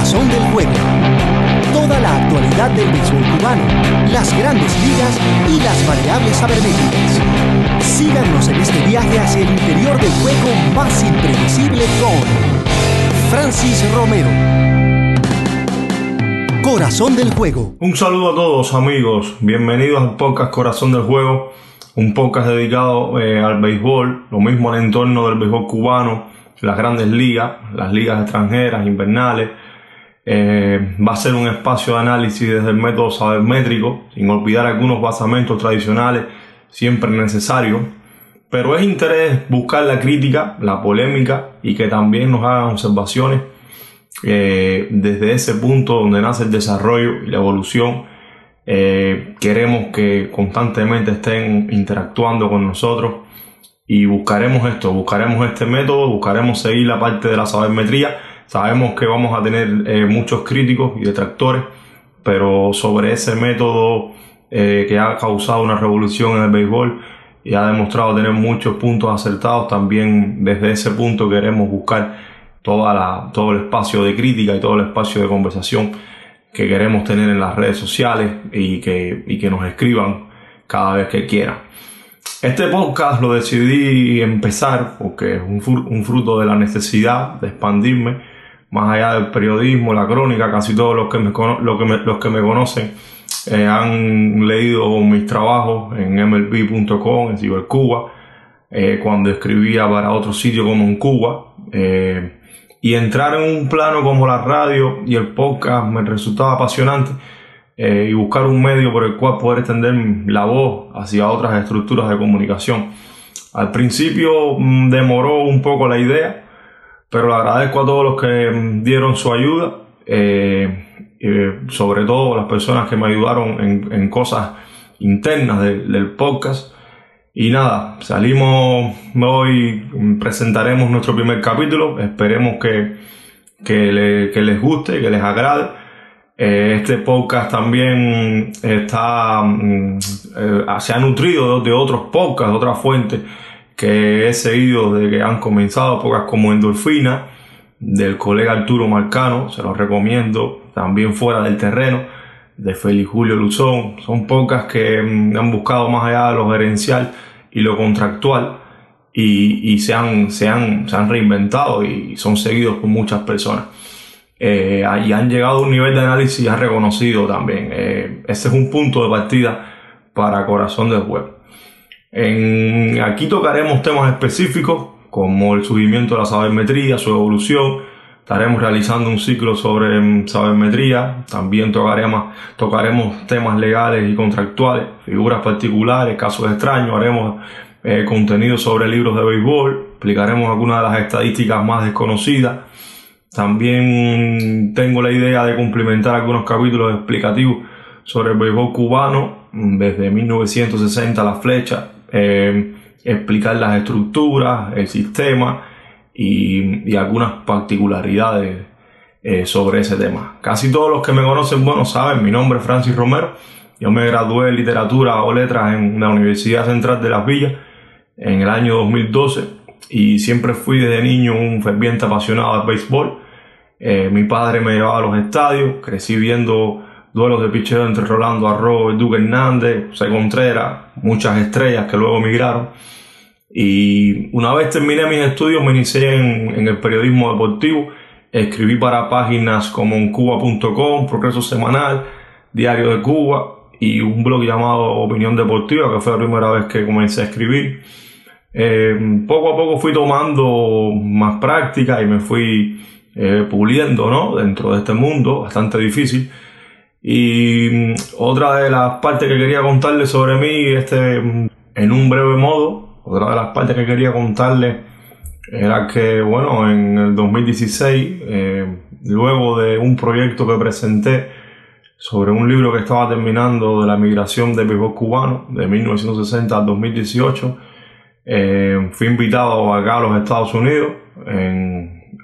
Corazón del Juego. Toda la actualidad del béisbol cubano, las grandes ligas y las variables sabermétricas. Síganos en este viaje hacia el interior del juego más impredecible con Francis Romero. Corazón del Juego. Un saludo a todos amigos, bienvenidos al podcast Corazón del Juego, un podcast dedicado eh, al béisbol, lo mismo al entorno del béisbol cubano, las grandes ligas, las ligas extranjeras, invernales. Eh, va a ser un espacio de análisis desde el método sabermétrico, sin olvidar algunos basamentos tradicionales siempre necesarios. Pero es interés buscar la crítica, la polémica y que también nos hagan observaciones eh, desde ese punto donde nace el desarrollo y la evolución. Eh, queremos que constantemente estén interactuando con nosotros y buscaremos esto, buscaremos este método, buscaremos seguir la parte de la sabermetría. Sabemos que vamos a tener eh, muchos críticos y detractores, pero sobre ese método eh, que ha causado una revolución en el béisbol y ha demostrado tener muchos puntos acertados, también desde ese punto queremos buscar toda la, todo el espacio de crítica y todo el espacio de conversación que queremos tener en las redes sociales y que, y que nos escriban cada vez que quieran. Este podcast lo decidí empezar porque es un, fruto de la necesidad de expandirme más allá del periodismo, la crónica, casi todos los que me, los que me conocen eh, han leído mis trabajos en mlb.com, en Cibercuba, eh, cuando escribía para otro sitio como en Cuba. Eh, y entrar en un plano como la radio y el podcast me resultaba apasionante y buscar un medio por el cual poder extender la voz hacia otras estructuras de comunicación. Al principio mm, demoró un poco la idea, pero le agradezco a todos los que mm, dieron su ayuda, eh, eh, sobre todo las personas que me ayudaron en, cosas internas del podcast. Y nada, salimos hoy, mm, presentaremos nuestro primer capítulo, esperemos que, que, que les guste, que les agrade. Eh, este podcast también está, mm, se ha nutrido de otros podcasts, de otras fuentes que he seguido desde que han comenzado, podcasts como Endorfina, del colega Arturo Marcano, se los recomiendo, también fuera del terreno, de Félix Julio Luzón, son podcasts que mm, han buscado más allá de lo gerencial y lo contractual y, se, han, se, han, se han reinventado y son seguidos por muchas personas eh, y han llegado a un nivel de análisis ya reconocido también. Eh, ese es un punto de partida para Corazón del Web. Aquí tocaremos temas específicos como el subimiento de la sabermetría, su evolución. Estaremos realizando un ciclo sobre mm, sabermetría. También tocaremos, temas legales y contractuales, figuras particulares, casos extraños. Haremos eh, contenido sobre libros de béisbol. Explicaremos algunas de las estadísticas más desconocidas también tengo la idea de complementar algunos capítulos explicativos sobre el béisbol cubano, desde 1960 la flecha, eh, explicar las estructuras, el sistema y, algunas particularidades eh, sobre ese tema. Casi todos los que me conocen, bueno, saben, mi nombre es Francis Romero. Yo me gradué en literatura o letras en la Universidad Central de Las Villas en el año 2012 y siempre fui desde niño un ferviente apasionado del béisbol. Eh, mi padre me llevaba a los estadios, crecí viendo duelos de picheo entre Rolando Arroyo, Duque Hernández, José Contreras, muchas estrellas que luego emigraron. Y una vez terminé mis estudios me inicié en, el periodismo deportivo, escribí para páginas como Cuba.com, Progreso Semanal, Diario de Cuba y un blog llamado Opinión Deportiva, que fue la primera vez que comencé a escribir. Eh, poco a poco fui tomando más práctica y me fui eh, puliendo ¿no? dentro de este mundo bastante difícil. Y mm, otra de las partes que quería contarles sobre mí, este, mm, en un breve modo, otra de las partes que quería contarles era que, bueno, en el 2016, eh, luego de un proyecto que presenté sobre un libro que estaba terminando de la migración del béisbol cubano de 1960 al 2018, eh, fui invitado acá a los Estados Unidos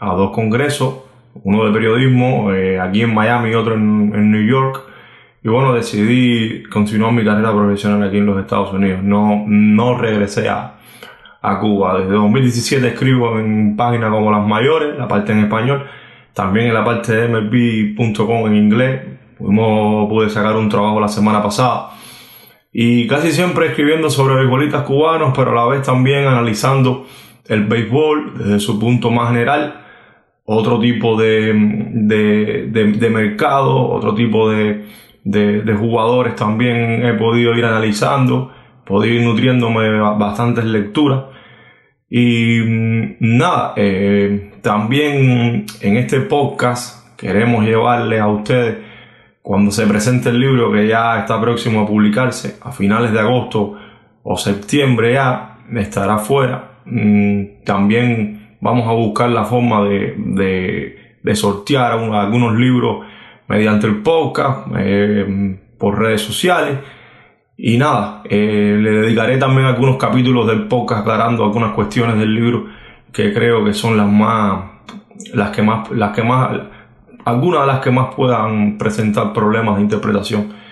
a dos congresos, uno de periodismo eh, aquí en Miami y otro en, New York. Y bueno, decidí continuar mi carrera profesional aquí en los Estados Unidos. No, no regresé a, a Cuba. Desde 2017 escribo en páginas como Las Mayores, la parte en español. también en la parte de MLB.com en inglés. Pudimos, pude sacar un trabajo la semana pasada. Y casi siempre escribiendo sobre beisbolistas cubanos, pero a la vez también analizando el béisbol desde su punto más general, otro tipo de, de, mercado, otro tipo de, de, jugadores también he podido ir analizando, podido ir nutriéndome bastantes lecturas. Y mm, nada, eh, también en este podcast queremos llevarle a ustedes, cuando se presente el libro que ya está próximo a publicarse, a finales de agosto o septiembre ya, estará fuera. Mm, también vamos a buscar la forma de, de, sortear algunos libros mediante el podcast, eh, por redes sociales. Y nada, eh, le dedicaré también algunos capítulos del podcast aclarando algunas cuestiones del libro que creo que son las más, las que más, las que más, algunas de las que más puedan presentar problemas de interpretación.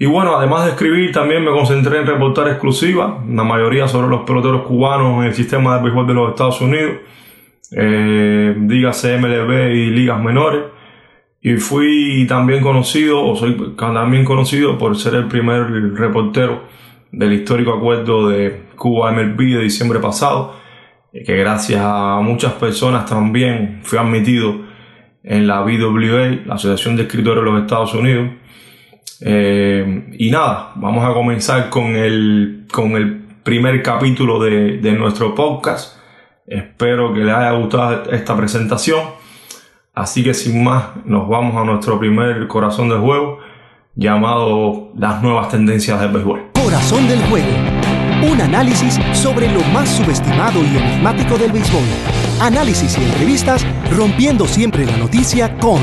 Y bueno, además de escribir, también me concentré en reportar exclusivas, la mayoría sobre los peloteros cubanos en el sistema de béisbol de los Estados Unidos, eh, dígase MLB y ligas menores. Y fui también conocido, o soy también conocido por ser el primer reportero del histórico acuerdo de Cuba MLB de diciembre pasado, que gracias a muchas personas también fui admitido en la BWA, la Asociación de Escritores de los Estados Unidos. Eh, y nada, vamos a comenzar con el, con el primer capítulo de, de nuestro podcast. Espero que les haya gustado esta presentación. Así que sin más, nos vamos a nuestro primer corazón del juego llamado Las nuevas tendencias del béisbol. Corazón del juego. Un análisis sobre lo más subestimado y enigmático del béisbol. Análisis y entrevistas rompiendo siempre la noticia con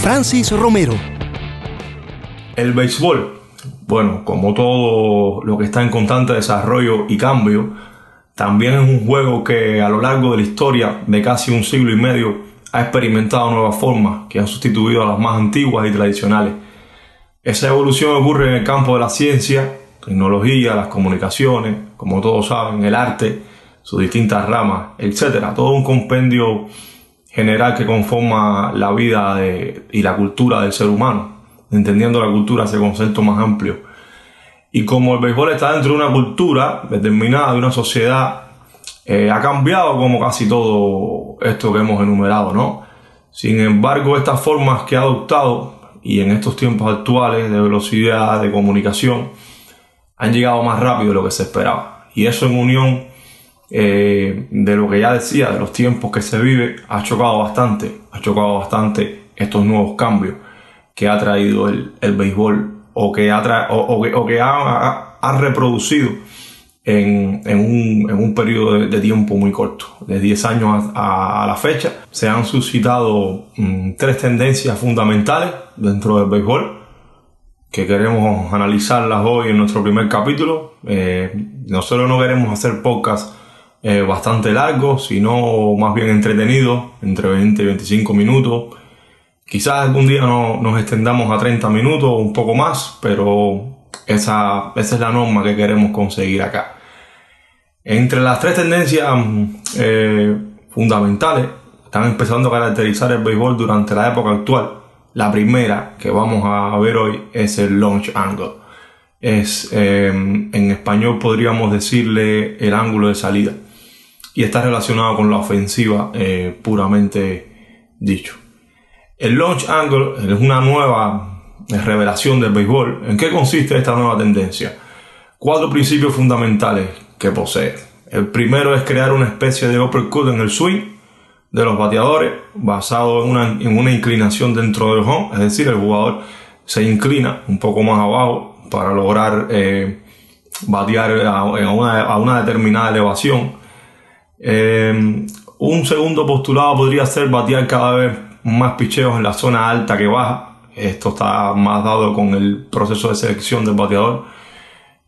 Francis Romero. El béisbol, bueno, como todo lo que está en constante desarrollo y cambio, también es un juego que a lo largo de la historia de casi un siglo y medio ha experimentado nuevas formas que han sustituido a las más antiguas y tradicionales. Esa evolución ocurre en el campo de la ciencia, tecnología, las comunicaciones, como todos saben, el arte, sus distintas ramas, etc. Todo un compendio general que conforma la vida y la cultura del ser humano, entendiendo la cultura ese concepto más amplio. Y como el béisbol está dentro de una cultura determinada, de una sociedad eh, ha cambiado como casi todo esto que hemos enumerado, ¿no? Sin embargo, estas formas que ha adoptado y en estos tiempos actuales de velocidad de comunicación han llegado más rápido de lo que se esperaba. Y eso en unión eh, de lo que ya decía, de los tiempos que se vive, ha chocado bastante, ha chocado bastante estos nuevos cambios que ha traído el, béisbol o que ha, o, que, ha reproducido en, un, en un, periodo de, tiempo muy corto, de 10 años a, la fecha. Se han suscitado mm, tres tendencias fundamentales dentro del béisbol que queremos analizarlas hoy en nuestro primer capítulo. Eh, nosotros no queremos hacer podcast eh, bastante largos, sino más bien entretenidos, entre 20 y 25 minutos. Quizás algún día no, nos extendamos a 30 minutos o un poco más, pero esa, esa es la norma que queremos conseguir acá. Entre las tres tendencias eh, fundamentales están empezando a caracterizar el béisbol durante la época actual. La primera que vamos a ver hoy es el launch angle. Es, eh, en español podríamos decirle el ángulo de salida. Y está relacionado con la ofensiva eh, puramente dicho. El launch angle es una nueva revelación del béisbol. ¿En qué consiste esta nueva tendencia? Cuatro principios fundamentales que posee. El primero es crear una especie de uppercut en el swing de los bateadores basado en una, inclinación dentro del home, es decir, el jugador se inclina un poco más abajo para lograr eh, batear a, una, a, una, determinada elevación. Eh, un segundo postulado podría ser batear cada vez más picheos en la zona alta que baja. Esto está más dado con el proceso de selección del bateador.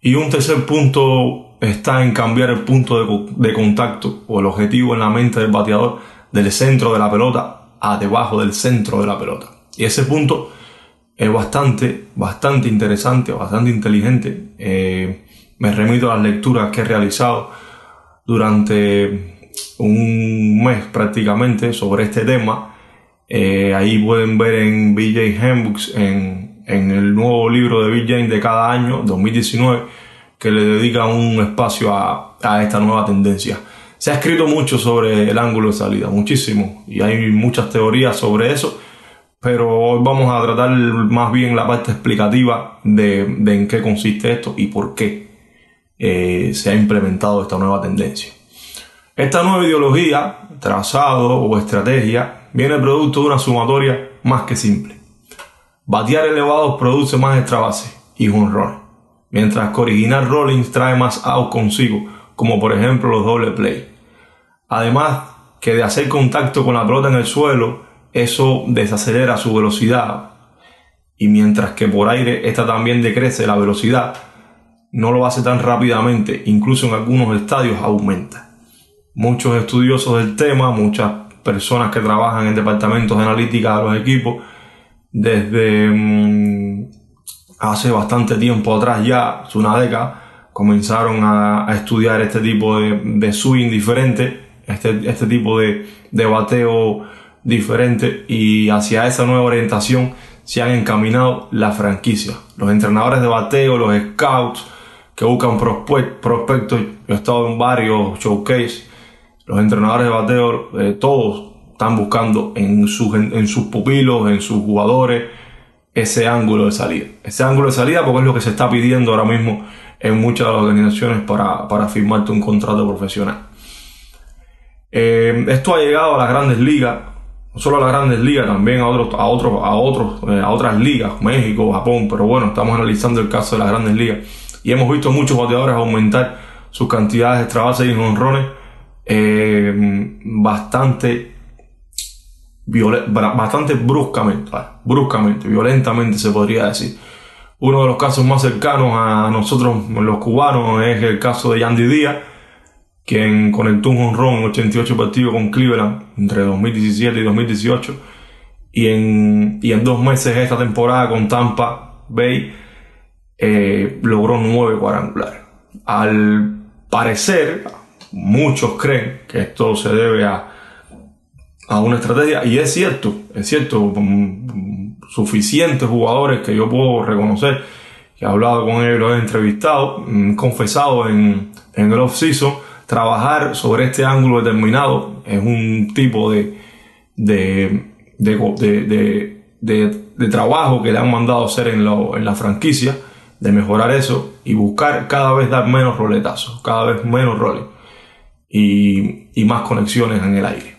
Y un tercer punto está en cambiar el punto de, contacto o el objetivo en la mente del bateador del centro de la pelota a debajo del centro de la pelota. Y ese punto es bastante, bastante interesante, bastante inteligente. Eh, me remito a las lecturas que he realizado durante un mes prácticamente sobre este tema Eh, ahí pueden ver en BJ Handbooks, en, en el nuevo libro de BJ de cada año, 2019, que le dedica un espacio a, a esta nueva tendencia. Se ha escrito mucho sobre el ángulo de salida, muchísimo, y hay muchas teorías sobre eso, pero hoy vamos a tratar más bien la parte explicativa de, de en qué consiste esto y por qué eh, se ha implementado esta nueva tendencia. Esta nueva ideología, trazado o estrategia viene producto de una sumatoria más que simple. Batear elevados produce más extra base y jonrones, mientras que original Rollins trae más out consigo, como por ejemplo los doble play. Además que de hacer contacto con la pelota en el suelo, eso desacelera su velocidad. Y mientras que por aire esta también decrece la velocidad, no lo hace tan rápidamente, incluso en algunos estadios aumenta. Muchos estudiosos del tema, muchas personas que trabajan en departamentos de analítica de los equipos, desde mm, hace bastante tiempo atrás ya, hace una década, comenzaron a, estudiar este tipo de, de swing diferente, este, este tipo de, de bateo diferente y hacia esa nueva orientación se han encaminado la franquicia. Los entrenadores de bateo, los scouts que buscan prospectos, yo he estado en varios showcase, los entrenadores de bateo, eh, todos están buscando en sus, en, sus pupilos, en sus jugadores, ese ángulo de salida. Ese ángulo de salida porque es lo que se está pidiendo ahora mismo en muchas de las organizaciones para, para firmarte un contrato profesional. Eh, esto ha llegado a las grandes ligas no solo a las grandes ligas, también a otros, a otros, a otros, eh, a otras ligas, México, Japón, pero bueno, estamos analizando el caso de las grandes ligas y hemos visto muchos bateadores aumentar sus cantidades de extra base y honrones eh, bastante bastante bruscamente, bruscamente, violentamente se podría decir. Uno de los casos más cercanos a nosotros los cubanos es el caso de Yandy Díaz, quien conectó un honrón en 88 partidos con Cleveland entre 2017 y 2018. Y en, y en dos meses esta temporada con Tampa Bay eh, logró nueve cuadrangulares. Al parecer, muchos creen que esto se debe a, a una estrategia, y es cierto, es cierto, suficientes jugadores que yo puedo reconocer, que he hablado con ellos, los he entrevistado, mm, confesado en, en el off-season, trabajar sobre este ángulo determinado es un tipo de, de, de, trabajo que le han mandado hacer en, en la franquicia, de mejorar eso y buscar cada vez dar menos roletazos, cada vez menos roles y, más conexiones en el aire.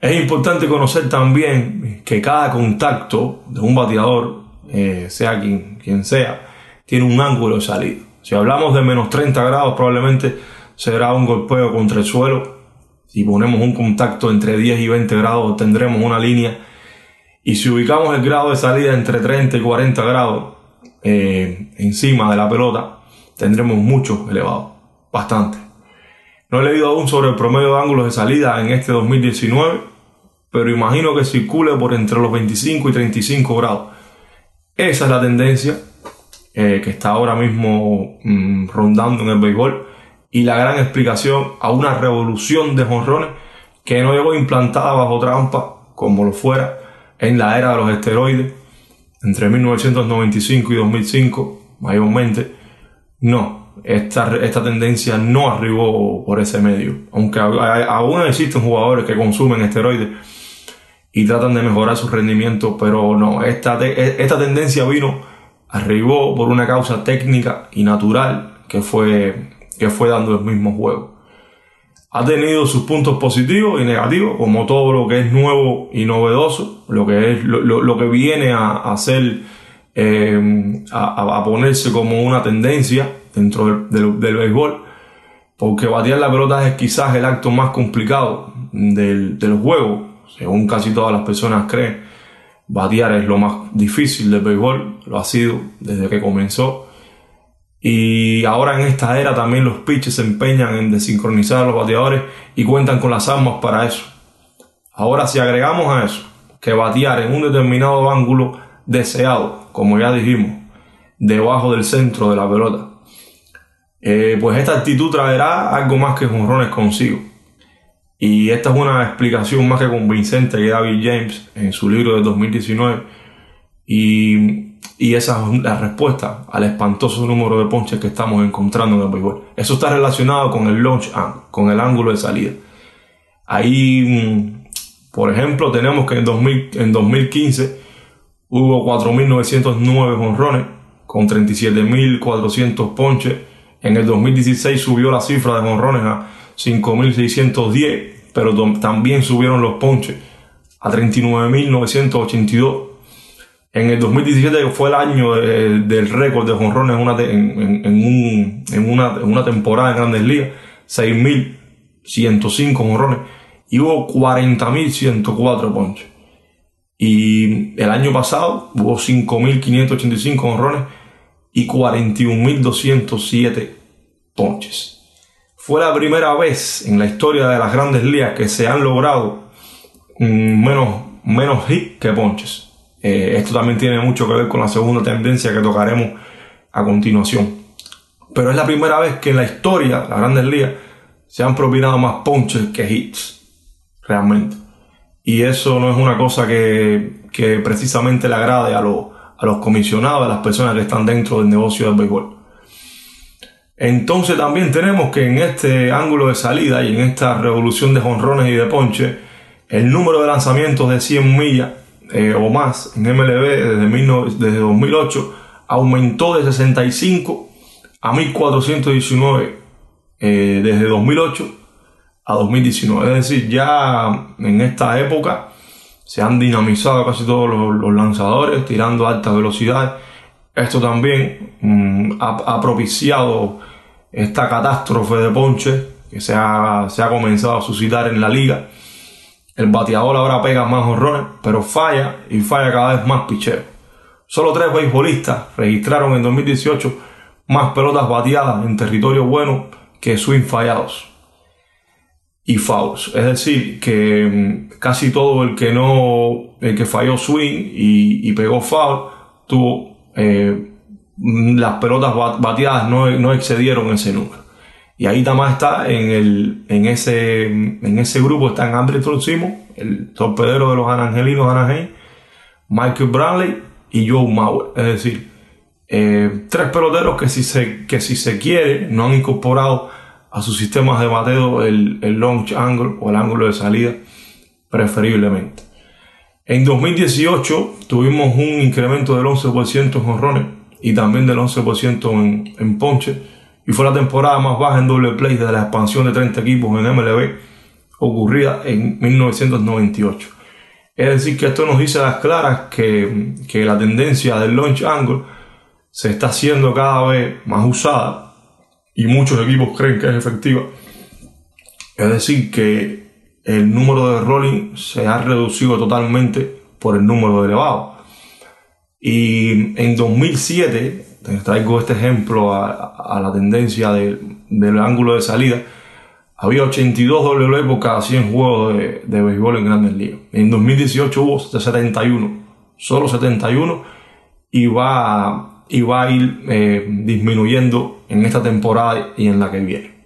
Es importante conocer también que cada contacto de un bateador, eh, sea quien, quien sea, tiene un ángulo de salida. Si hablamos de menos 30 grados, probablemente será un golpeo contra el suelo. Si ponemos un contacto entre 10 y 20 grados, tendremos una línea. Y si ubicamos el grado de salida entre 30 y 40 grados eh, encima de la pelota, tendremos mucho elevado. Bastante. No he leído aún sobre el promedio de ángulos de salida en este 2019, pero imagino que circule por entre los 25 y 35 grados. Esa es la tendencia eh, que está ahora mismo mm, rondando en el béisbol y la gran explicación a una revolución de jonrones que no llegó implantada bajo trampa como lo fuera en la era de los esteroides entre 1995 y 2005 mayormente no esta, esta tendencia no arribó por ese medio aunque aún existen jugadores que consumen esteroides y tratan de mejorar su rendimiento pero no esta, esta tendencia vino arribó por una causa técnica y natural que fue que fue dando el mismo juego. Ha tenido sus puntos positivos y negativos, como todo lo que es nuevo y novedoso, lo que, es, lo, que viene a, hacer, eh, a, ponerse como una tendencia dentro del, del, béisbol, porque batear la pelota es quizás el acto más complicado del, del juego, según casi todas las personas creen. Batear es lo más difícil del béisbol, lo ha sido desde que comenzó y ahora en esta era también los pitches se empeñan en desincronizar a los bateadores y cuentan con las armas para eso. Ahora si agregamos a eso que batear en un determinado ángulo deseado, como ya dijimos, debajo del centro de la pelota, eh, pues esta actitud traerá algo más que jonrones consigo. Y esta es una explicación más que convincente que David James en su libro de 2019. Y, y esa es la respuesta al espantoso número de ponches que estamos encontrando en el béisbol. Eso está relacionado con el launch angle, con el ángulo de salida. Ahí, mm, por ejemplo, tenemos que en, 2000, en 2015 hubo 4.909 honrones con 37.400 ponches. En el 2016 subió la cifra de honrones a 5.610, pero también subieron los ponches a 39.982. En el 2017 fue el año del récord de jonrones en, en, una, temporada en Grandes Ligas, 6.105 jonrones y hubo 40.104 ponches. Y el año pasado hubo 5.585 honrones y 41.207 ponches. Fue la primera vez en la historia de las grandes ligas que se han logrado mm, menos, menos hits que ponches. Eh, esto también tiene mucho que ver con la segunda tendencia que tocaremos a continuación. Pero es la primera vez que en la historia de las grandes ligas se han propinado más ponches que hits. Realmente. Y eso no es una cosa que, que precisamente le agrade a, a los comisionados, a las personas que están dentro del negocio del béisbol. Entonces también tenemos que en este ángulo de salida y en esta revolución de jonrones y de ponche, el número de lanzamientos de 100 millas eh, o más en MLB desde, desde 2008 aumentó de 65 a 1419 eh, desde 2008 a 2019. Es decir, ya en esta época se han dinamizado casi todos los, lanzadores tirando a alta velocidad. Esto también mm, ha propiciado esta catástrofe de ponche que se ha, se ha comenzado a suscitar en la liga. El bateador ahora pega más horrores, pero falla y falla cada vez más picheo. Solo tres beisbolistas registraron en 2018 más pelotas bateadas en territorio bueno que swing fallados y fouls. Es decir, que mm, casi todo el que no, el que falló swing y, pegó foul, tuvo eh, Mm, las pelotas bateadas no, no excedieron ese número. Y ahí también está en, el, en, ese, en ese grupo están André Trocimo, el torpedero de los Angelinos Anaheim, Michael Bradley y Joe Mauer. Es decir, eh, tres peloteros que si, se, que si se quiere no han incorporado a sus sistemas de bateo el, el launch angle o el ángulo de salida preferiblemente. En 2018 tuvimos un incremento del 11% en honrones y también del 11% en, en ponche. Y fue la temporada más baja en doble play desde la expansión de 30 equipos en MLB ocurrida en 1998. Es decir, que esto nos dice a las claras que, que la tendencia del launch angle se está haciendo cada vez más usada y muchos equipos creen que es efectiva. Es decir, que el número de rolling se ha reducido totalmente por el número elevado. Y en 2007, traigo este ejemplo a, la tendencia del ángulo de salida, había 82 W por cada 100 juegos de, de béisbol en grandes ligas. En 2018 hubo 71, solo 71, y va, y va a ir eh, disminuyendo en esta temporada y en la que viene.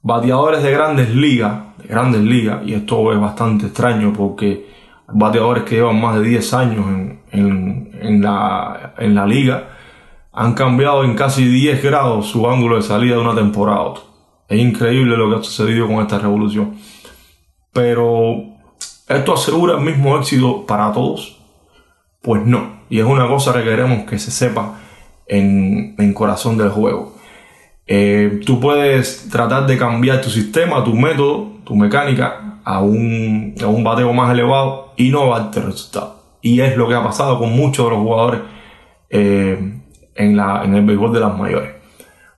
Bateadores de grandes ligas, de grandes ligas, y esto es bastante extraño porque bateadores que llevan más de 10 años en, la, en la liga han cambiado en casi 10 grados su ángulo de salida de una temporada a otra. Es increíble lo que ha sucedido con esta revolución. Pero, ¿esto asegura el mismo éxito para todos? Pues no. Y es una cosa que queremos que se sepa en, en corazón del juego. Eh, tú puedes tratar de cambiar tu sistema, tu método, tu mecánica a un, a un bateo más elevado y no va a darte resultado. Y es lo que ha pasado con muchos de los jugadores eh, en, la, en el béisbol de las mayores.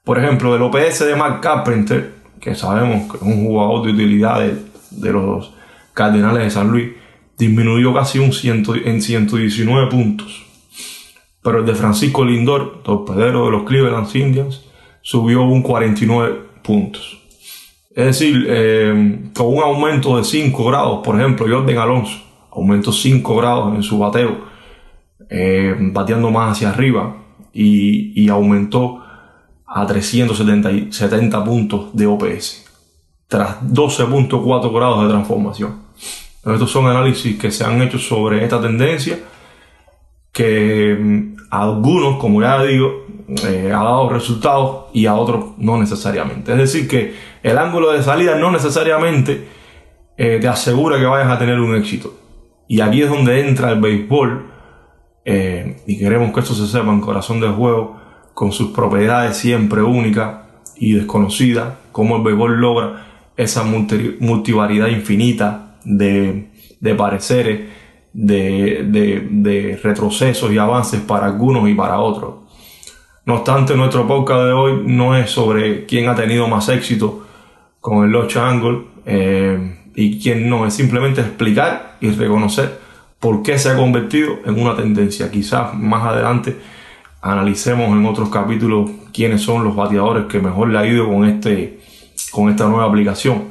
Por ejemplo, el OPS de Mark Carpenter, que sabemos que es un jugador de utilidad de, los Cardenales de San Luis, disminuyó casi un ciento, en 119 puntos. Pero el de Francisco Lindor, torpedero de los Cleveland Indians, subió un 49 puntos. Es decir, eh, con un aumento de 5 grados, por ejemplo, Jordan Alonso aumentó 5 grados en su bateo, eh, bateando más hacia arriba y, aumentó a 370 puntos de OPS. tras 12.4 grados de transformación. Estos son análisis que se han hecho sobre esta tendencia que mm, a algunos, como ya digo, eh, ha dado resultados y a otros no necesariamente. Es decir, que el ángulo de salida no necesariamente eh, te asegura que vayas a tener un éxito. Y aquí es donde entra el béisbol eh, y queremos que esto se sepa en corazón del juego, con sus propiedades siempre únicas y desconocidas, cómo el béisbol logra esa multivariedad infinita de, de pareceres de, retrocesos y avances para algunos y para otros. No obstante, nuestro podcast de hoy no es sobre quién ha tenido más éxito con el Loch Angle eh, y quién no, es simplemente explicar y reconocer por qué se ha convertido en una tendencia. Quizás más adelante analicemos en otros capítulos quiénes son los bateadores que mejor le ha ido con, este, con esta nueva aplicación.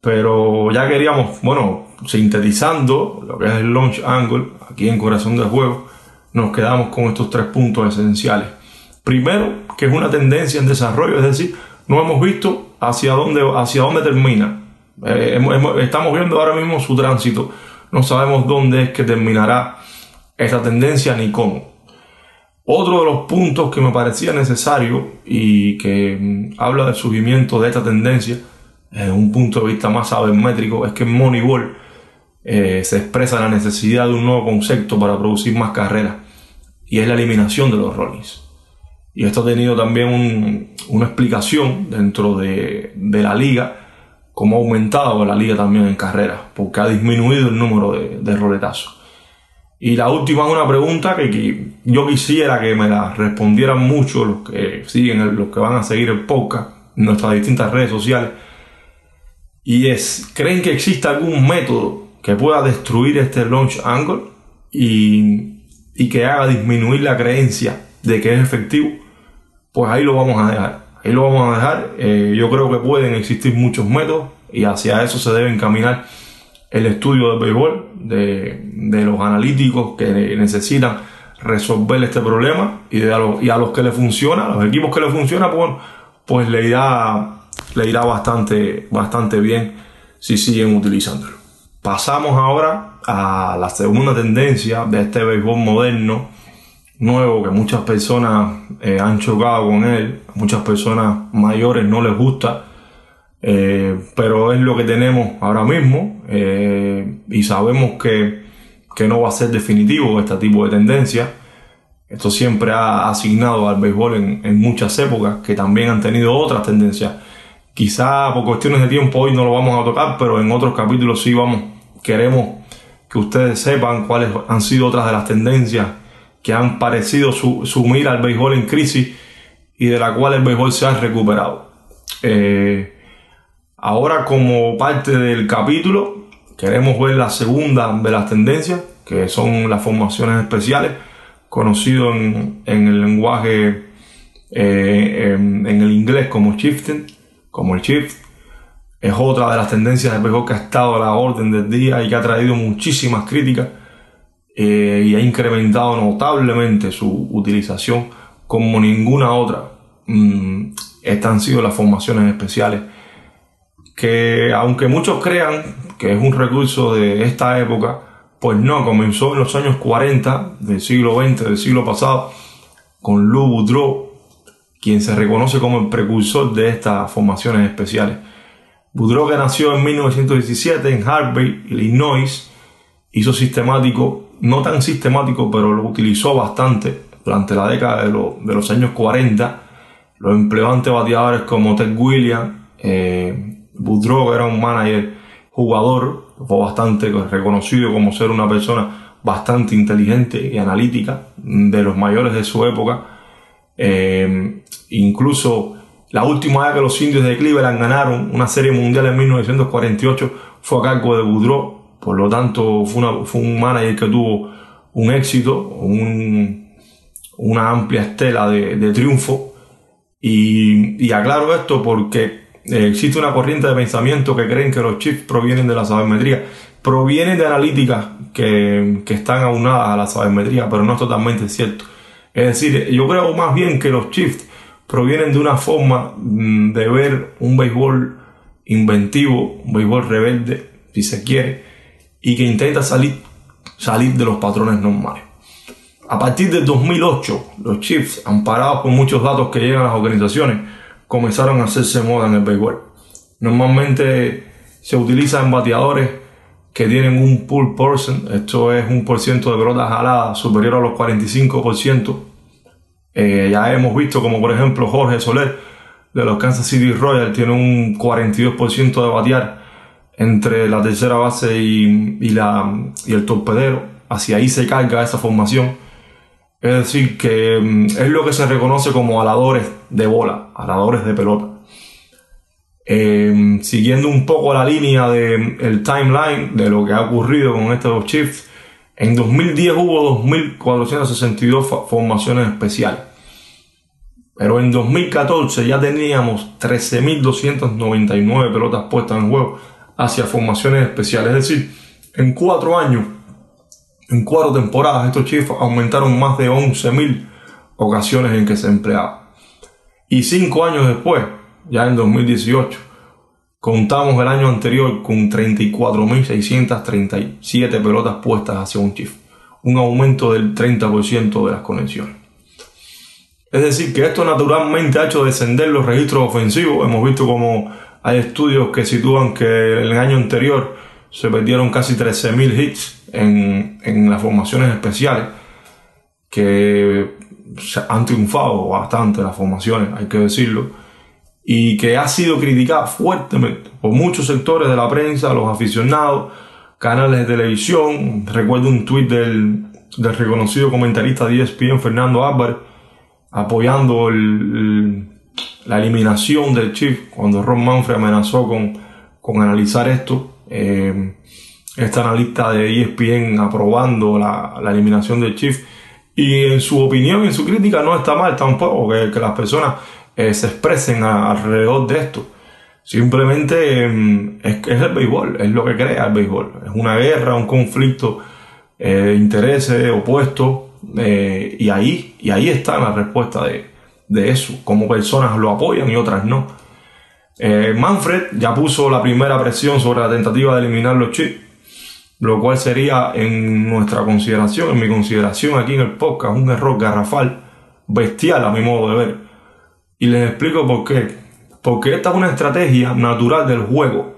Pero ya queríamos, bueno, sintetizando lo que es el launch angle, aquí en Corazón del Juego, nos quedamos con estos tres puntos esenciales. Primero, que es una tendencia en desarrollo, es decir, no hemos visto hacia dónde, hacia dónde termina. Eh, estamos viendo ahora mismo su tránsito, no sabemos dónde es que terminará esta tendencia ni cómo. Otro de los puntos que me parecía necesario y que mm, habla del surgimiento de esta tendencia, desde un punto de vista más sabermétrico, es que en Moneyball eh, se expresa la necesidad de un nuevo concepto para producir más carreras y es la eliminación de los Rollins. Y esto ha tenido también una explicación dentro de, la liga, como ha aumentado la liga también en carreras, porque ha disminuido el número de, de roletazos. Y la última es una pregunta que, yo quisiera que me la respondieran mucho los que siguen, los que van a seguir el podcast, nuestras distintas redes sociales. Y es, ¿creen que existe algún método que pueda destruir este launch angle y, y que haga disminuir la creencia de que es efectivo, pues ahí lo vamos a dejar. Ahí lo vamos a dejar. Eh, yo creo que pueden existir muchos métodos y hacia eso se debe encaminar el estudio del béisbol, de, de los analíticos que necesitan resolver este problema y, de a los, y a los que le funciona, a los equipos que le funciona, pues, pues le irá, le irá bastante, bastante bien si siguen utilizándolo. Pasamos ahora a la segunda tendencia de este béisbol moderno, nuevo, que muchas personas eh, han chocado con él, muchas personas mayores no les gusta, eh, pero es lo que tenemos ahora mismo eh, y sabemos que, que, no va a ser definitivo este tipo de tendencia. Esto siempre ha asignado al béisbol en, en muchas épocas que también han tenido otras tendencias. Quizá por cuestiones de tiempo hoy no lo vamos a tocar, pero en otros capítulos sí vamos queremos que ustedes sepan cuáles han sido otras de las tendencias que han parecido sumir al béisbol en crisis y de la cual el béisbol se ha recuperado. Eh, ahora como parte del capítulo queremos ver la segunda de las tendencias, que son las formaciones especiales, conocido en, el lenguaje, eh, en, el inglés como shifting, como el shift, es otra de las tendencias del béisbol que ha estado a la orden del día y que ha traído muchísimas críticas eh, y ha incrementado notablemente su utilización como ninguna otra. Mm, estas sido las formaciones especiales que aunque muchos crean que es un recurso de esta época, pues no, comenzó en los años 40 del siglo XX, del siglo pasado, con Lou Boudreau, quien se reconoce como el precursor de estas formaciones especiales. Que nació en 1917 en Harvey, Illinois, hizo sistemático, no tan sistemático, pero lo utilizó bastante durante la década de, los años 40. Los empleó ante bateadores como Ted Williams, eh, era un manager jugador, fue bastante reconocido como ser una persona bastante inteligente y analítica, de los mayores de su época. Eh, incluso la última vez que los indios de Cleveland ganaron una serie mundial en 1948 fue a cargo de Boudreau. Por lo tanto, fue, un manager que tuvo un éxito, una amplia estela de, triunfo. Y, aclaro esto porque existe una corriente de pensamiento que creen que los chips provienen de la sabermetría. Provienen de analíticas que, que están aunadas a la sabermetría, pero no es totalmente cierto. Es decir, yo creo más bien que los chips provienen de una forma mm, de ver un béisbol inventivo, un béisbol rebelde, si se quiere, y que intenta salir, salir de los patrones normales. A partir del 2008, los Chiefs, amparados por muchos datos que llegan a las organizaciones, comenzaron a hacerse moda en el béisbol. Normalmente se utilizan bateadores que tienen un pull portion, esto es un por ciento de pelotas jaladas superior a los 45%. Eh, ya hemos visto como por ejemplo Jorge Soler de los Kansas City Royals tiene un 42% de batear entre la tercera base y, la, y el torpedero. Hacia ahí se carga esa formación. Es decir, que mm, es lo que se reconoce como aladores de bola, aladores de pelota. Eh, siguiendo un poco la línea del el timeline de lo que ha ocurrido con estos Chiefs, en 2010 hubo 2.462 formaciones especiales. Pero en 2014 ya teníamos 13.299 pelotas puestas en juego hacia formaciones especiales. Es decir, en cuatro años, en cuatro temporadas, estos Chiefs aumentaron más de 11.000 ocasiones en que se empleaba. Y cinco años después, ya en 2018, contamos el año anterior con 34.637 pelotas puestas hacia un Chief, un aumento del 30% de las conexiones. Es decir, que esto naturalmente ha hecho descender los registros ofensivos. Hemos visto como hay estudios que sitúan que el año anterior se perdieron casi 13.000 hits en, en las formaciones especiales, que han triunfado bastante las formaciones, hay que decirlo y que ha sido criticada fuertemente por muchos sectores de la prensa, los aficionados, canales de televisión. Recuerdo un tuit del, reconocido comentarista de ESPN, Fernando Álvarez, apoyando la eliminación del Chief cuando Ron Manfred amenazó con, con analizar esto. Eh, este analista de ESPN aprobando la, eliminación del Chief. Y en su opinión, en su crítica, no está mal tampoco que las personas eh, se expresen alrededor de esto. Simplemente em, es, el béisbol, es lo que crea el béisbol. Es una guerra, un conflicto eh, intereses opuestos eh, y, ahí, y ahí está la respuesta de, de eso. Como personas lo apoyan y otras no. Manfred ya puso la primera presión sobre la tentativa de eliminar los chips, lo cual sería en nuestra consideración, en mi consideración aquí en el podcast, un error garrafal, bestial a mi modo de ver. Y les explico por qué. Porque esta es una estrategia natural del juego.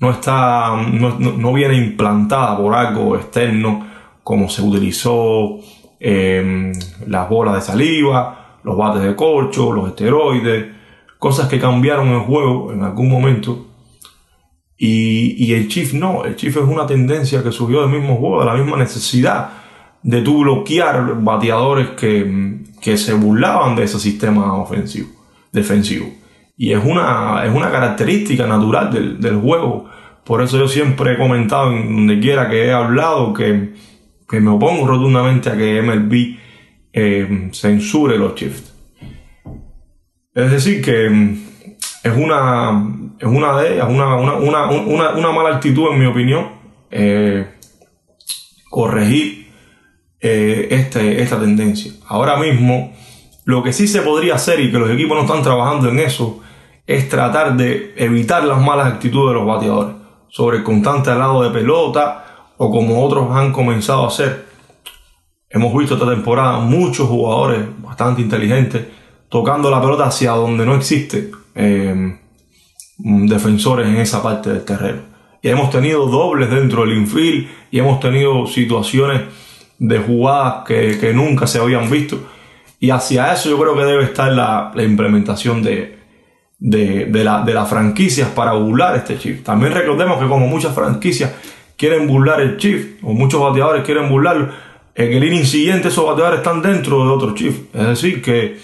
No, está, no, viene implantada por algo externo como se utilizó em, las bolas de saliva, los bates de corcho, los esteroides, cosas que cambiaron el juego en algún momento. Y, y el Chief no, el Chief es una tendencia que surgió del mismo juego, de la misma necesidad de tu bloquear bateadores que, que se burlaban de ese sistema ofensivo, defensivo. Y es una, es una característica natural del, del juego. Por eso yo siempre he comentado en donde quiera que he hablado que, que me opongo rotundamente a que MLB eh, censure los shifts. Es decir, que mm, es una, es una de ellas, una, una, una, una mala actitud en mi opinión, eh, corregir eh, este, esta tendencia. Ahora mismo, lo que sí se podría hacer y que los equipos no están trabajando en eso es tratar de evitar las malas actitudes de los bateadores sobre el constante lado de pelota o como otros han comenzado a hacer. Hemos visto esta temporada muchos jugadores bastante inteligentes tocando la pelota hacia donde no existe eh, defensores en esa parte del terreno. Y hemos tenido dobles dentro del infield y hemos tenido situaciones de jugadas que, nunca se habían visto. Y hacia eso yo creo que debe estar la, implementación de, de, las franquicias para burlar este chip. También recordemos que como muchas franquicias quieren burlar el chip, o muchos bateadores quieren burlarlo, en el inning siguiente esos bateadores están dentro de otro chip. Es decir, que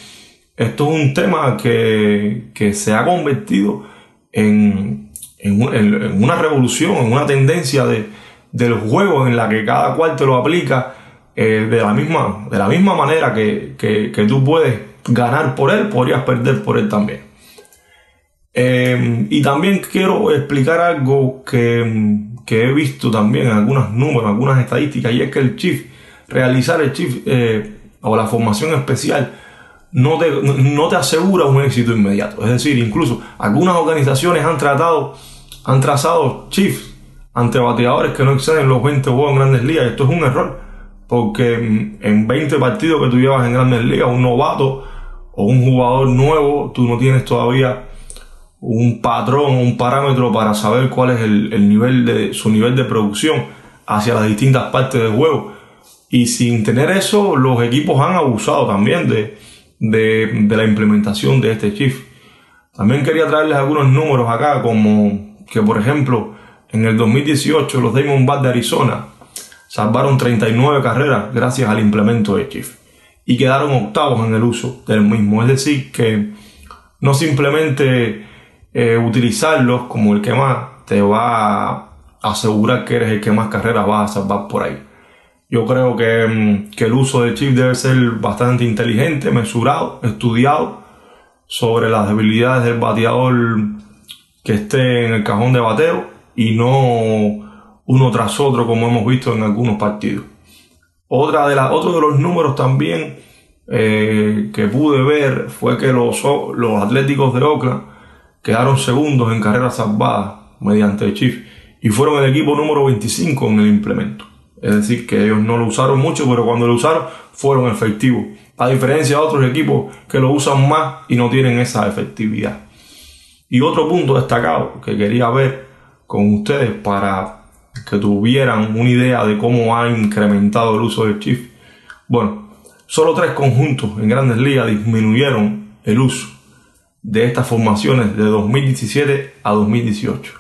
esto es un tema que, se ha convertido en, en, una revolución, en una tendencia de, del juego en la que cada cual te lo aplica eh, de, la misma, de la misma manera que, tú puedes ganar por él, podrías perder por él también. Eh, y también quiero explicar algo que, he visto también en algunos números, algunas estadísticas, y es que el Chief, realizar el Chief eh, o la formación especial, no te, no te asegura un éxito inmediato. Es decir, incluso algunas organizaciones han tratado, han trazado chiefs ante bateadores que no exceden los 20 juegos en grandes ligas. Esto es un error, porque en 20 partidos que tú llevas en grandes ligas, un novato o un jugador nuevo, tú no tienes todavía un patrón un parámetro para saber cuál es el, nivel de su nivel de producción hacia las distintas partes del juego. Y sin tener eso, los equipos han abusado también de, de, la implementación de este chip. También quería traerles algunos números acá, como que por ejemplo, en el 2018 los Diamondbacks de Arizona salvaron 39 carreras gracias al implemento de chip y quedaron octavos en el uso del mismo. Es decir, que no simplemente eh, utilizarlos como el que más te va a asegurar que eres el que más carreras va a salvar por ahí. Yo creo que, mm, que el uso del chip debe ser bastante inteligente, mesurado, estudiado sobre las debilidades del bateador que esté en el cajón de bateo y no uno tras otro como hemos visto en algunos partidos. Otra de las, otro de los números también eh, que pude ver fue que los, los Atléticos de Oakland quedaron segundos en carreras salvadas mediante el chip y fueron el equipo número 25 en el implemento. Es decir, que ellos no lo usaron mucho, pero cuando lo usaron fueron efectivos. A diferencia de otros equipos que lo usan más y no tienen esa efectividad. Y otro punto destacado que quería ver con ustedes para que tuvieran una idea de cómo ha incrementado el uso del chip. Bueno, solo tres conjuntos en grandes ligas disminuyeron el uso de estas formaciones de 2017 a 2018.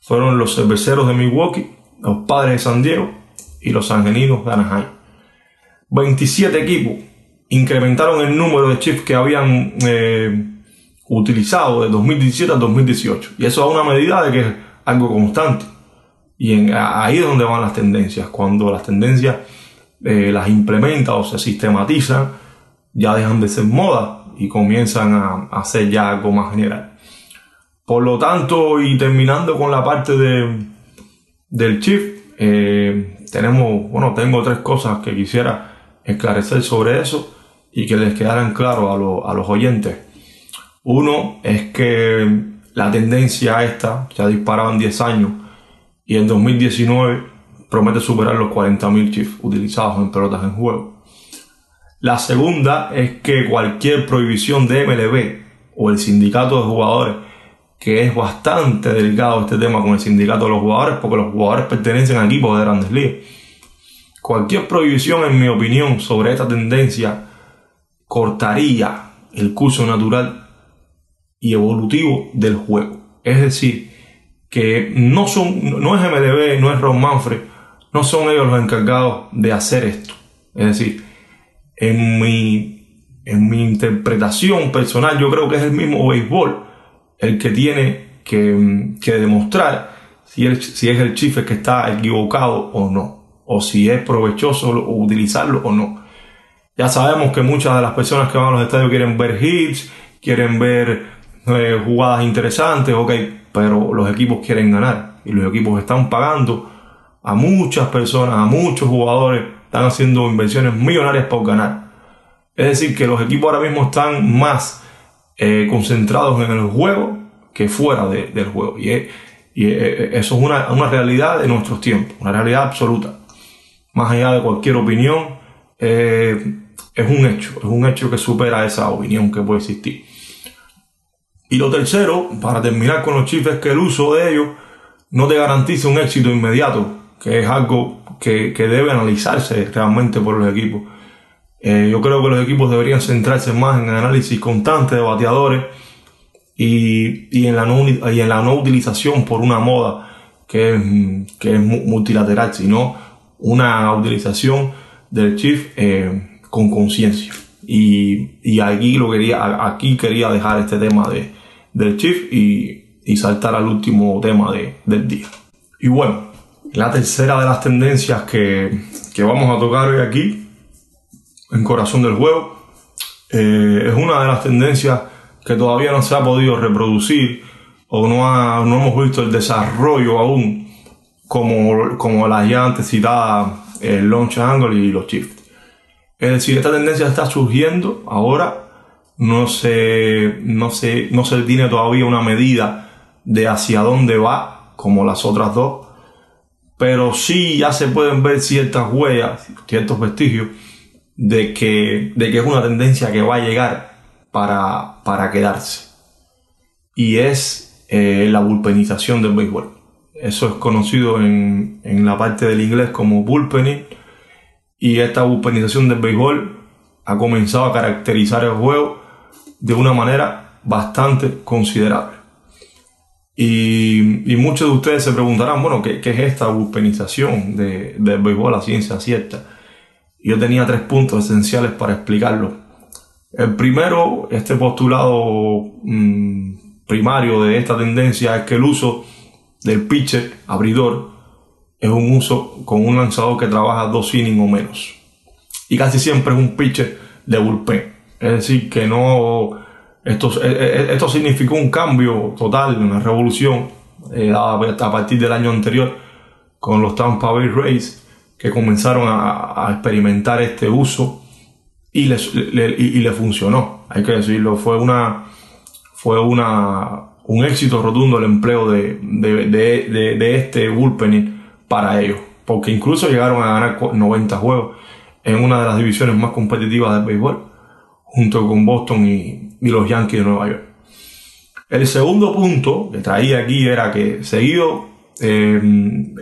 Fueron los cerveceros de Milwaukee, los padres de San Diego y los angelinos de Anaheim. 27 equipos incrementaron el número de chips que habían eh, utilizado de 2017 a 2018. Y eso da una medida de que es algo constante. Y ahí es donde van las tendencias. Cuando las tendencias eh, las implementa o se sistematizan, ya dejan de ser moda y comienzan a, a ser ya algo más general. Por lo tanto, y terminando con la parte de, del chip, eh, tenemos, bueno, tengo tres cosas que quisiera esclarecer sobre eso y que les quedaran claros a, a los oyentes. Uno es que la tendencia esta se ha en 10 años y en 2019 promete superar los 40.000 chips utilizados en pelotas en juego. La segunda es que cualquier prohibición de MLB o el sindicato de jugadores que es bastante delicado este tema con el sindicato de los jugadores, porque los jugadores pertenecen a equipos de grandes ligas. Cualquier prohibición, en mi opinión, sobre esta tendencia cortaría el curso natural y evolutivo del juego. Es decir, que no son, no es MLB, no es Ron Manfred, no son ellos los encargados de hacer esto. Es decir, en mi, en mi interpretación personal, yo creo que es el mismo béisbol el que tiene que, demostrar si, si es el chifre que está equivocado o no, o si es provechoso utilizarlo o no. Ya sabemos que muchas de las personas que van a los estadios quieren ver hits, quieren ver eh, jugadas interesantes, ok, pero los equipos quieren ganar y los equipos están pagando a muchas personas, a muchos jugadores, están haciendo inversiones millonarias para ganar. Es decir, que los equipos ahora mismo están más eh, concentrados en el juego que fuera del juego. Y, eso es una, una, realidad de nuestros tiempos, una realidad absoluta. Más allá de cualquier opinión, eh, es un hecho, es un hecho que supera esa opinión que puede existir. Y lo tercero, para terminar con los chifres, que el uso de ellos no te garantiza un éxito inmediato, que es algo que, que debe analizarse realmente por los equipos. Eh, yo creo que los equipos deberían centrarse más en el análisis constante de bateadores y, y, en, la no, y en la no utilización por una moda que es, que es multilateral, sino una utilización del chip eh, con conciencia. Y, y, aquí, lo quería, aquí quería dejar este tema de, del chip y, y saltar al último tema de, del día. Y bueno, la tercera de las tendencias que, que vamos a tocar hoy aquí en Corazón del Juego. Eh, es una de las tendencias que todavía no se ha podido reproducir o no, no hemos visto el desarrollo aún como, como las ya antes citadas el launch angle y los shifts. Es decir, esta tendencia está surgiendo ahora no se, no se, no se tiene todavía una medida de hacia dónde va, como las otras dos, pero sí ya se pueden ver ciertas huellas, ciertos vestigios de que, de que es una tendencia que va a llegar para, para quedarse. Y es eh, la bullpenización del béisbol. Eso es conocido en, en la parte del inglés como bullpening. Y esta bullpenización del béisbol ha comenzado a caracterizar el juego de una manera bastante considerable. Y, muchos de ustedes se preguntarán, bueno, ¿qué, es esta bullpenización de, del béisbol, la ciencia cierta? Yo tenía tres puntos esenciales para explicarlo. El primero, este postulado mm, primario de esta tendencia es que el uso del pitcher abridor es un uso con un lanzador que trabaja dos innings o menos. Y casi siempre es un pitcher de bullpen. Es decir, que no. Esto, eh, eh, esto significó un cambio total, una revolución eh, a partir del año anterior con los Tampa Bay Rays que comenzaron a, experimentar este uso y le, y, le, funcionó. Hay que decirlo, fue una fue una un éxito rotundo el empleo de, de, de, de este bullpen para ellos, porque incluso llegaron a ganar 90 juegos en una de las divisiones más competitivas del béisbol junto con Boston y, los Yankees de Nueva York. El segundo punto que traía aquí era que seguido eh,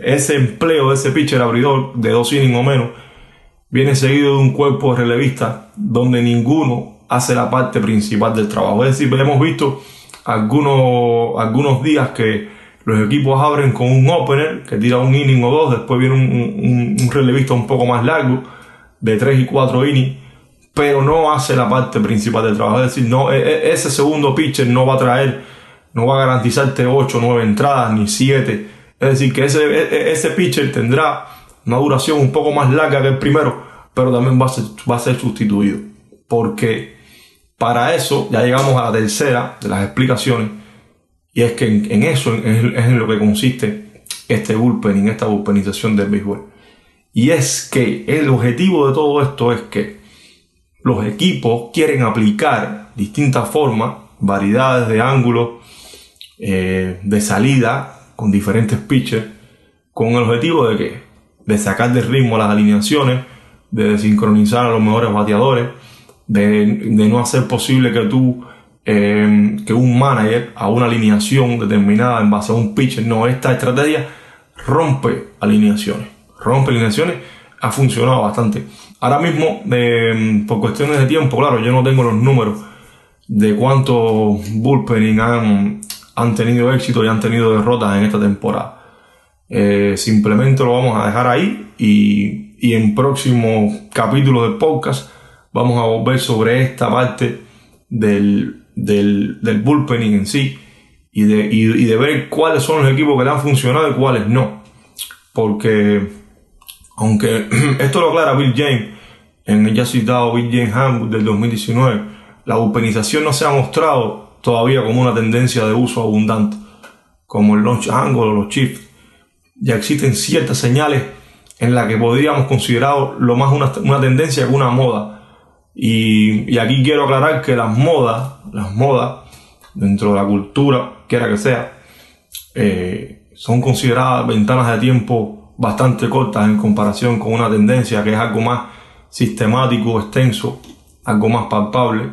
ese empleo de ese pitcher abridor de dos innings o menos viene seguido de un cuerpo de relevista donde ninguno hace la parte principal del trabajo. Es decir, hemos visto algunos, algunos días que los equipos abren con un opener que tira un inning o dos, después viene un, un relevista un poco más largo de tres y cuatro innings pero no hace la parte principal del trabajo. Es decir, no, e, e, ese segundo pitcher no va a traer, no va a garantizarte 8 o 9 entradas ni 7. Es decir, que ese, e, ese pitcher tendrá una duración un poco más larga que el primero, pero también va a ser, va a ser sustituido. Porque para eso ya llegamos a la tercera de las explicaciones, y es que en, eso es, en lo que consiste este bullpen, esta bullpenización del béisbol. Y es que el objetivo de todo esto es que los equipos quieren aplicar distintas formas, variedades de ángulos, eh, de salida con diferentes pitchers, con el objetivo de que de sacar de ritmo las alineaciones, de desincronizar a los mejores bateadores, de, no hacer posible que tú, eh, que un manager a una alineación determinada en base a un pitcher, no, esta estrategia rompe alineaciones, rompe alineaciones, ha funcionado bastante. Ahora mismo, eh, por cuestiones de tiempo, claro, yo no tengo los números de cuántos bullpening han, han tenido éxito y han tenido derrotas en esta temporada. Eh, simplemente lo vamos a dejar ahí y, y en próximos capítulos del podcast vamos a volver sobre esta parte del, del, del bullpening en sí y de, y, y de ver cuáles son los equipos que le han funcionado y cuáles no. Porque aunque esto lo aclara Bill James en el ya citado Bill James Handbook del 2019, la bullpenización no se ha mostrado todavía como una tendencia de uso abundante, como el launch angle o los shifts. Ya existen ciertas señales en las que podríamos considerar lo más una, tendencia que una moda. Y, aquí quiero aclarar que las modas, las modas, dentro de la cultura, quiera que sea, eh, son consideradas ventanas de tiempo bastante cortas en comparación con una tendencia que es algo más sistemático, extenso, algo más palpable.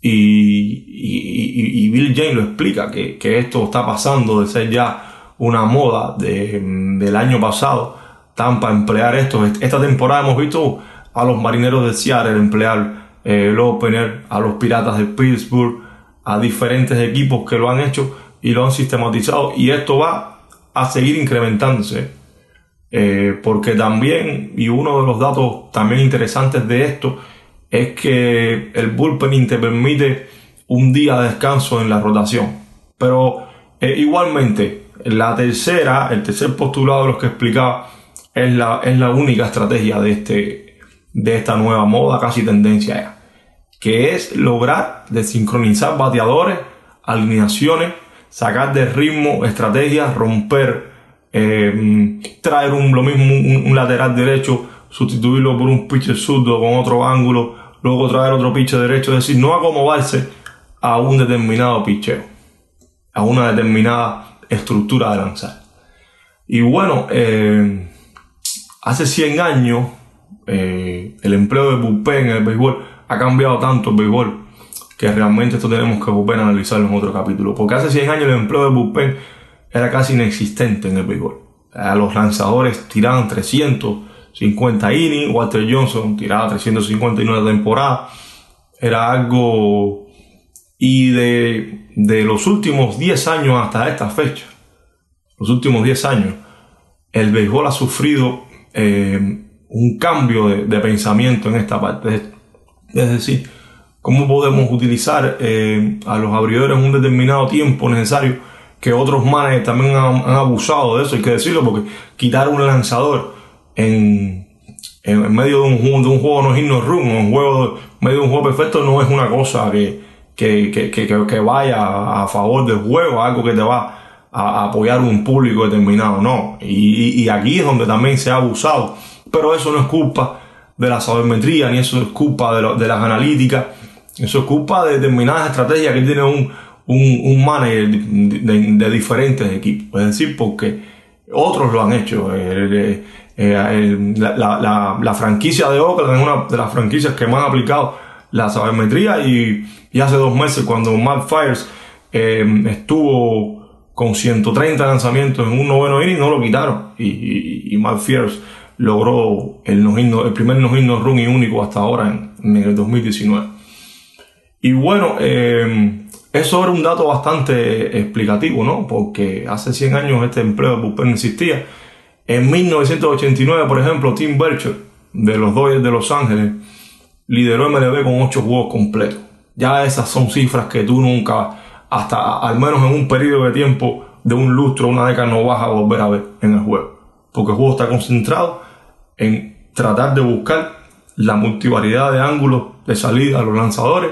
Y, Bill James lo explica, que, esto está pasando de ser ya una moda del año pasado, Tampa emplear esto. Esta temporada hemos visto a los marineros de Seattle emplear eh, el opener, a los piratas de Pittsburgh, a diferentes equipos que lo han hecho y lo han sistematizado. Y esto va a seguir incrementándose eh, porque también, y uno de los datos también interesantes de esto, es que el bullpen te permite un día de descanso en la rotación. Pero eh, igualmente, la tercera, el tercer postulado de los que explicaba, es la, es la única estrategia de, este, de esta nueva moda, casi tendencia que es lograr desincronizar bateadores, alineaciones, sacar de ritmo estrategias, romper eh, traer un, lo mismo un, lateral derecho, sustituirlo por un pitcher zurdo con otro ángulo, luego traer otro piche derecho, es decir, no acomodarse a un determinado picheo, a una determinada estructura de lanzar. Y bueno, eh, hace 100 años eh, el empleo de bullpen en el béisbol ha cambiado tanto el béisbol que realmente esto tenemos que volver a analizarlo en otro capítulo. Porque hace 100 años el empleo de bullpen era casi inexistente en el béisbol. A los lanzadores tiraban 350 innings, Walter Johnson tiraba 351 temporada. Era algo... Y de, de los últimos 10 años hasta esta fecha, los últimos 10 años, el béisbol ha sufrido eh, un cambio de, pensamiento en esta parte. Es decir, cómo podemos utilizar eh, a los abridores en un determinado tiempo necesario que otros manes también han, abusado de eso, hay que decirlo, porque quitar un lanzador en, en medio de un, juego no himno run, un juego, medio de un juego perfecto no es una cosa que, que, que, que, vaya a favor del juego, algo que te va a apoyar un público determinado, no. Y, y, aquí es donde también se ha abusado. Pero eso no es culpa de la sabermetría, ni eso es culpa de, de las analíticas. Eso es culpa de determinadas estrategias que tiene un, un, un manager de, diferentes equipos. Es decir, porque otros lo han hecho. Eh, eh, la, la, franquicia de Oakland es una de las franquicias que más ha aplicado la sabermetría y, y hace dos meses cuando Matt Fires eh, estuvo con 130 lanzamientos en un noveno inning, no lo quitaron. Y, y, y Fires logró el, el primer no run y único hasta ahora en, el 2019. Y bueno, eh, eso era un dato bastante explicativo, ¿no? Porque hace 100 años este empleo de bullpen existía. En 1989, por ejemplo, Tim Belcher de los Dodgers de Los Ángeles lideró MLB con 8 juegos completos. Ya esas son cifras que tú nunca, hasta al menos en un periodo de tiempo de un lustro, una década, no vas a volver a ver en el juego. Porque el juego está concentrado en tratar de buscar la multivariedad de ángulos de salida a los lanzadores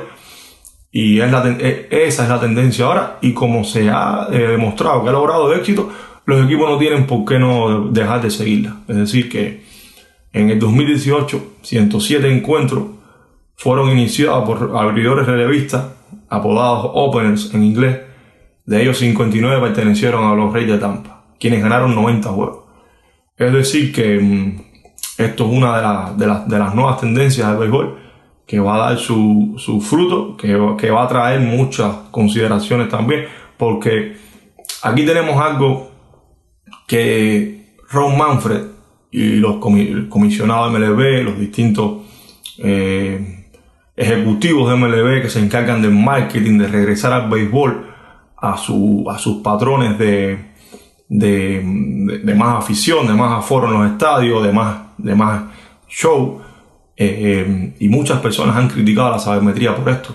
y es la, e, esa es la tendencia ahora y como se ha eh, demostrado que ha logrado éxito, los equipos no tienen por qué no dejar de seguirla. Es decir, que en el 2018 107 encuentros fueron iniciados por abridores relevistas apodados openers en inglés. De ellos 59 pertenecieron a los Reyes de Tampa, quienes ganaron 90 juegos. Es decir, que mm, esto es una de, de, de las nuevas tendencias del béisbol que va a dar su, su fruto, que, que, va a traer muchas consideraciones también, porque aquí tenemos algo que Ron Manfred y los comisionados de MLB, los distintos eh, ejecutivos de MLB que se encargan del marketing, de regresar al béisbol a, su, a sus patrones de, de, de, más afición, de más aforo en los estadios, de más, de más show, eh, y muchas personas han criticado la sabermetría por esto,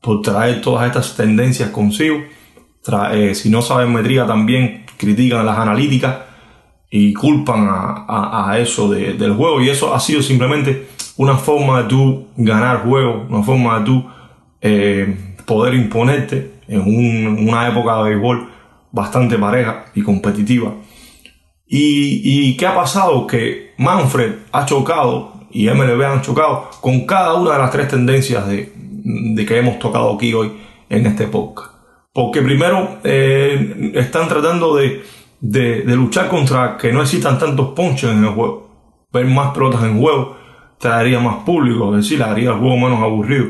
por traer todas estas tendencias consigo. Eh, si no sabermetría también critican las analíticas y culpan a, eso del juego. Y eso ha sido simplemente una forma de tú ganar juego, una forma de tú eh, poder imponerte en una época de béisbol bastante pareja y competitiva. Y, ¿Y qué ha pasado? Que Manfred ha chocado y MLB han chocado con cada una de las tres tendencias de, que hemos tocado aquí hoy en este podcast. Porque primero eh, están tratando de, luchar contra que no existan tantos ponches en el juego. Ver más pelotas en juego traería más público, es decir, haría el juego menos aburrido.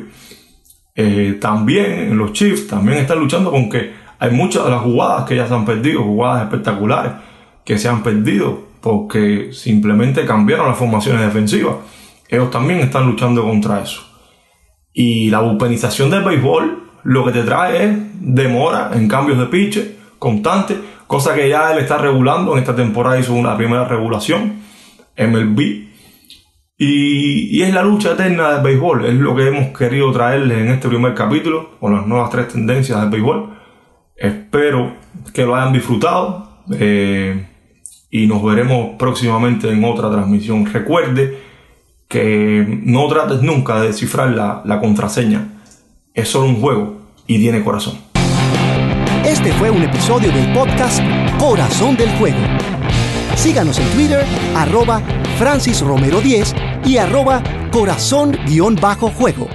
Eh, también los Chiefs también están luchando con que hay muchas de las jugadas que ya se han perdido, jugadas espectaculares que se han perdido porque simplemente cambiaron las formaciones defensivas. Ellos también están luchando contra eso. Y la bullpenización del béisbol lo que te trae es demora en cambios de pitch constante, cosa que ya él está regulando. En esta temporada hizo una primera regulación, MLB. Y, y es la lucha eterna del béisbol, es lo que hemos querido traerles en este primer capítulo, con las nuevas tres tendencias del béisbol. Espero que lo hayan disfrutado. Eh, y nos veremos próximamente en otra transmisión. Recuerde que no trates nunca de descifrar la, la contraseña. Es solo un juego y tiene corazón. Este fue un episodio del podcast Corazón del Juego. Síganos en Twitter, arroba Francis Romero 10 y arroba Corazón-Juego